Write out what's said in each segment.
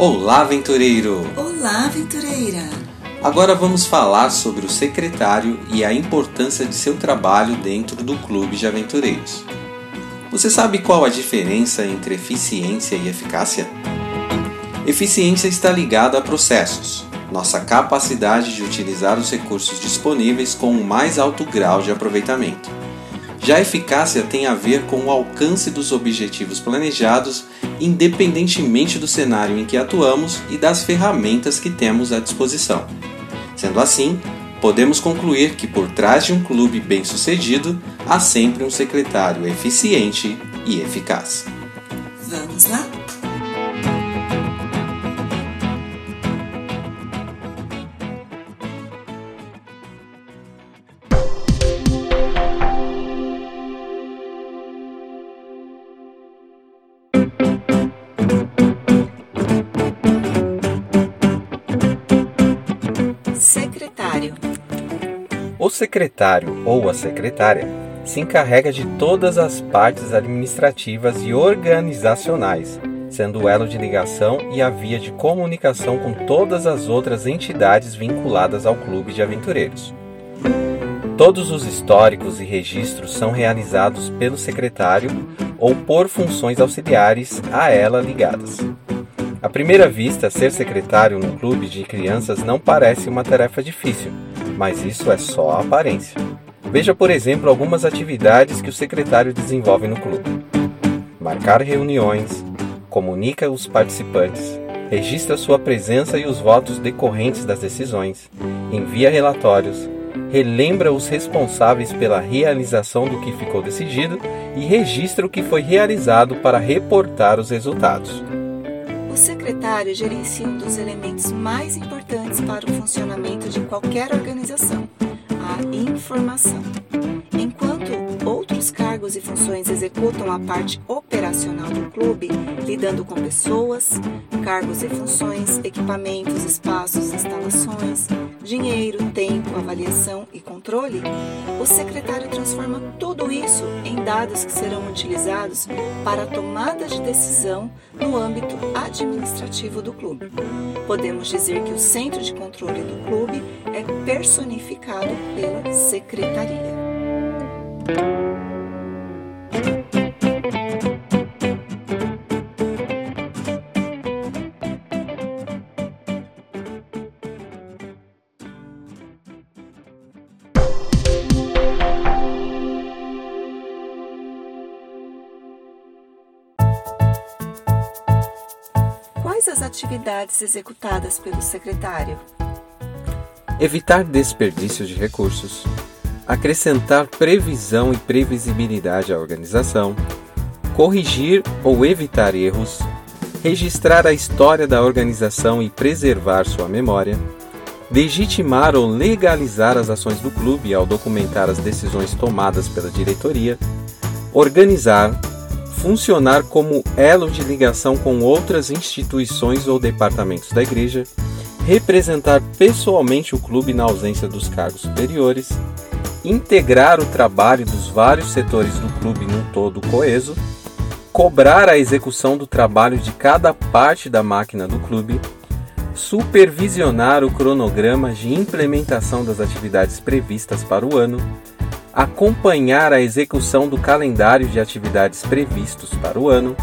Olá, aventureiro! Olá, aventureira! Agora vamos falar sobre o secretário e a importância de seu trabalho dentro do clube de aventureiros. Você sabe qual a diferença entre eficiência e eficácia? Eficiência está ligada a processos, nossa capacidade de utilizar os recursos disponíveis com o mais alto grau de aproveitamento. Já a eficácia tem a ver com o alcance dos objetivos planejados, independentemente do cenário em que atuamos e das ferramentas que temos à disposição. Sendo assim, podemos concluir que por trás de um clube bem-sucedido há sempre um secretário eficiente e eficaz. Vamos lá? Secretário ou a secretária se encarrega de todas as partes administrativas e organizacionais, sendo o elo de ligação e a via de comunicação com todas as outras entidades vinculadas ao clube de aventureiros. Todos os históricos e registros são realizados pelo secretário ou por funções auxiliares a ela ligadas. À primeira vista, ser secretário num clube de crianças não parece uma tarefa difícil, mas isso é só a aparência. Veja, por exemplo, algumas atividades que o secretário desenvolve no clube: marcar reuniões, comunica os participantes, registra sua presença e os votos decorrentes das decisões, envia relatórios, relembra os responsáveis pela realização do que ficou decidido e registra o que foi realizado para reportar os resultados. O secretário gerencia um dos elementos mais importantes para o funcionamento de qualquer organização, a informação. Enquanto outros cargos e funções executam a parte operacional do clube, lidando com pessoas, cargos e funções, equipamentos, espaços, instalações, dinheiro, tempo, avaliação e controle, o secretário transforma tudo isso em dados que serão utilizados para a tomada de decisão no âmbito administrativo do clube. Podemos dizer que o centro de controle do clube é personificado pela secretaria. Atividades executadas pelo secretário? Evitar desperdício de recursos, acrescentar previsão e previsibilidade à organização, corrigir ou evitar erros, registrar a história da organização e preservar sua memória, legitimar ou legalizar as ações do clube ao documentar as decisões tomadas pela diretoria, organizar, funcionar como elo de ligação com outras instituições ou departamentos da igreja, representar pessoalmente o clube na ausência dos cargos superiores, integrar o trabalho dos vários setores do clube num todo coeso, cobrar a execução do trabalho de cada parte da máquina do clube, supervisionar o cronograma de implementação das atividades previstas para o ano, acompanhar a execução do calendário de atividades previstos para o ano,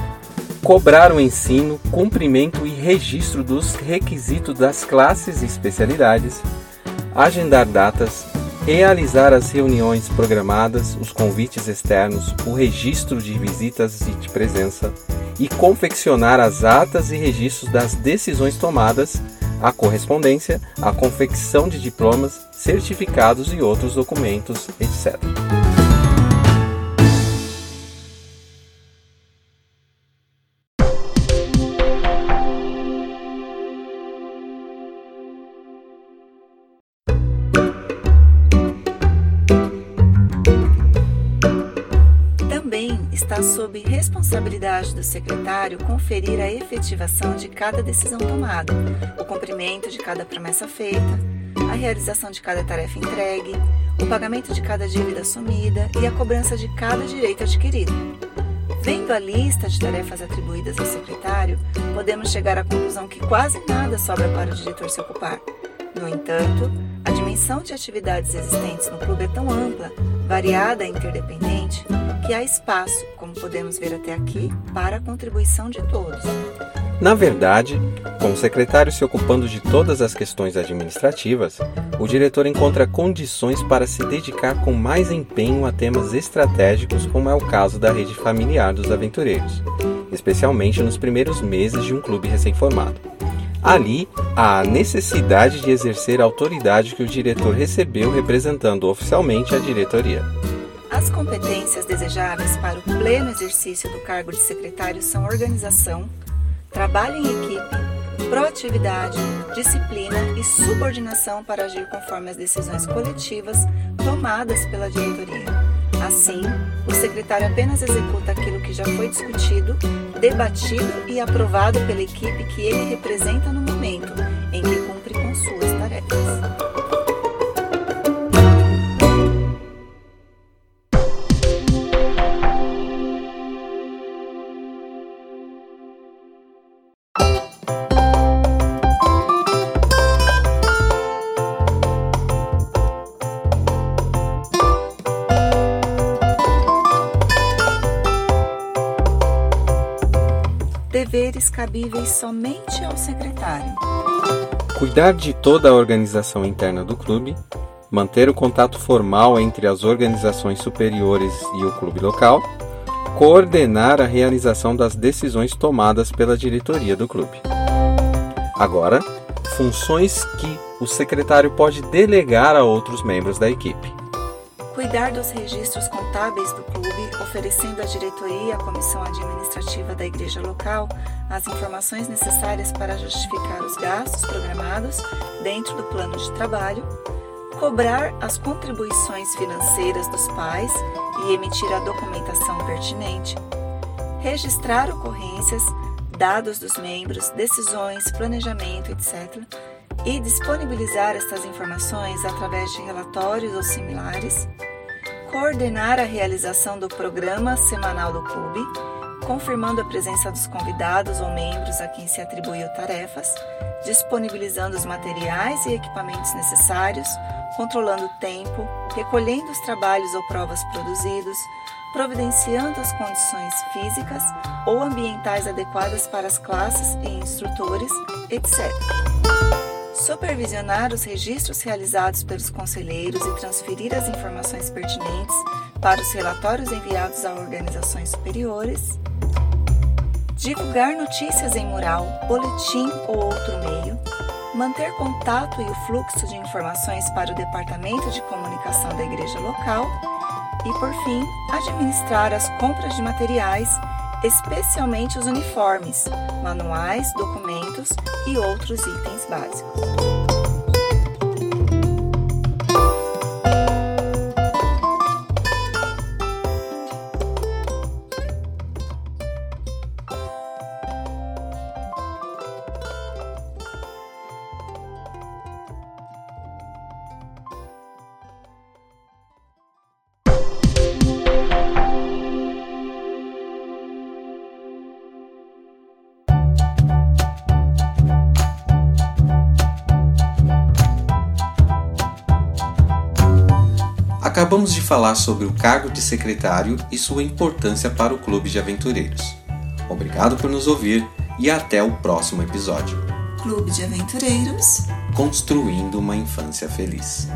cobrar o ensino, cumprimento e registro dos requisitos das classes e especialidades, agendar datas, realizar as reuniões programadas, os convites externos, o registro de visitas e de presença e confeccionar as atas e registros das decisões tomadas, a correspondência, a confecção de diplomas, certificados e outros documentos, etc. está sob responsabilidade do secretário conferir a efetivação de cada decisão tomada, o cumprimento de cada promessa feita, a realização de cada tarefa entregue, o pagamento de cada dívida assumida e a cobrança de cada direito adquirido. Vendo a lista de tarefas atribuídas ao secretário, podemos chegar à conclusão que quase nada sobra para o diretor se ocupar. No entanto, a dimensão de atividades existentes no clube é tão ampla, variada e interdependente que há espaço, como podemos ver até aqui, para a contribuição de todos. Na verdade, com o secretário se ocupando de todas as questões administrativas, o diretor encontra condições para se dedicar com mais empenho a temas estratégicos, como é o caso da rede familiar dos aventureiros, especialmente nos primeiros meses de um clube recém-formado. Ali, há a necessidade de exercer a autoridade que o diretor recebeu representando oficialmente a diretoria. As competências desejáveis para o pleno exercício do cargo de secretário são organização, trabalho em equipe, proatividade, disciplina e subordinação para agir conforme as decisões coletivas tomadas pela diretoria. Assim, o secretário apenas executa aquilo que já foi discutido, debatido e aprovado pela equipe que ele representa no momento deveres cabíveis somente ao secretário. Cuidar de toda a organização interna do clube, manter o contato formal entre as organizações superiores e o clube local, coordenar a realização das decisões tomadas pela diretoria do clube. Agora, funções que o secretário pode delegar a outros membros da equipe. Cuidar dos registros contábeis do clube oferecendo à diretoria e à comissão administrativa da igreja local as informações necessárias para justificar os gastos programados dentro do plano de trabalho, cobrar as contribuições financeiras dos pais e emitir a documentação pertinente, registrar ocorrências, dados dos membros, decisões, planejamento, etc., e disponibilizar estas informações através de relatórios ou similares coordenar a realização do programa semanal do clube, confirmando a presença dos convidados ou membros a quem se atribuiu tarefas, disponibilizando os materiais e equipamentos necessários, controlando o tempo, recolhendo os trabalhos ou provas produzidos, providenciando as condições físicas ou ambientais adequadas para as classes e instrutores, etc supervisionar os registros realizados pelos conselheiros e transferir as informações pertinentes para os relatórios enviados a organizações superiores, divulgar notícias em mural, boletim ou outro meio, manter contato e o fluxo de informações para o departamento de comunicação da igreja local e, por fim, administrar as compras de materiais, especialmente os uniformes, manuais, documentos e outros itens básicos. Acabamos de falar sobre o cargo de secretário e sua importância para o Clube de Aventureiros. Obrigado por nos ouvir e até o próximo episódio. Clube de Aventureiros Construindo uma Infância Feliz.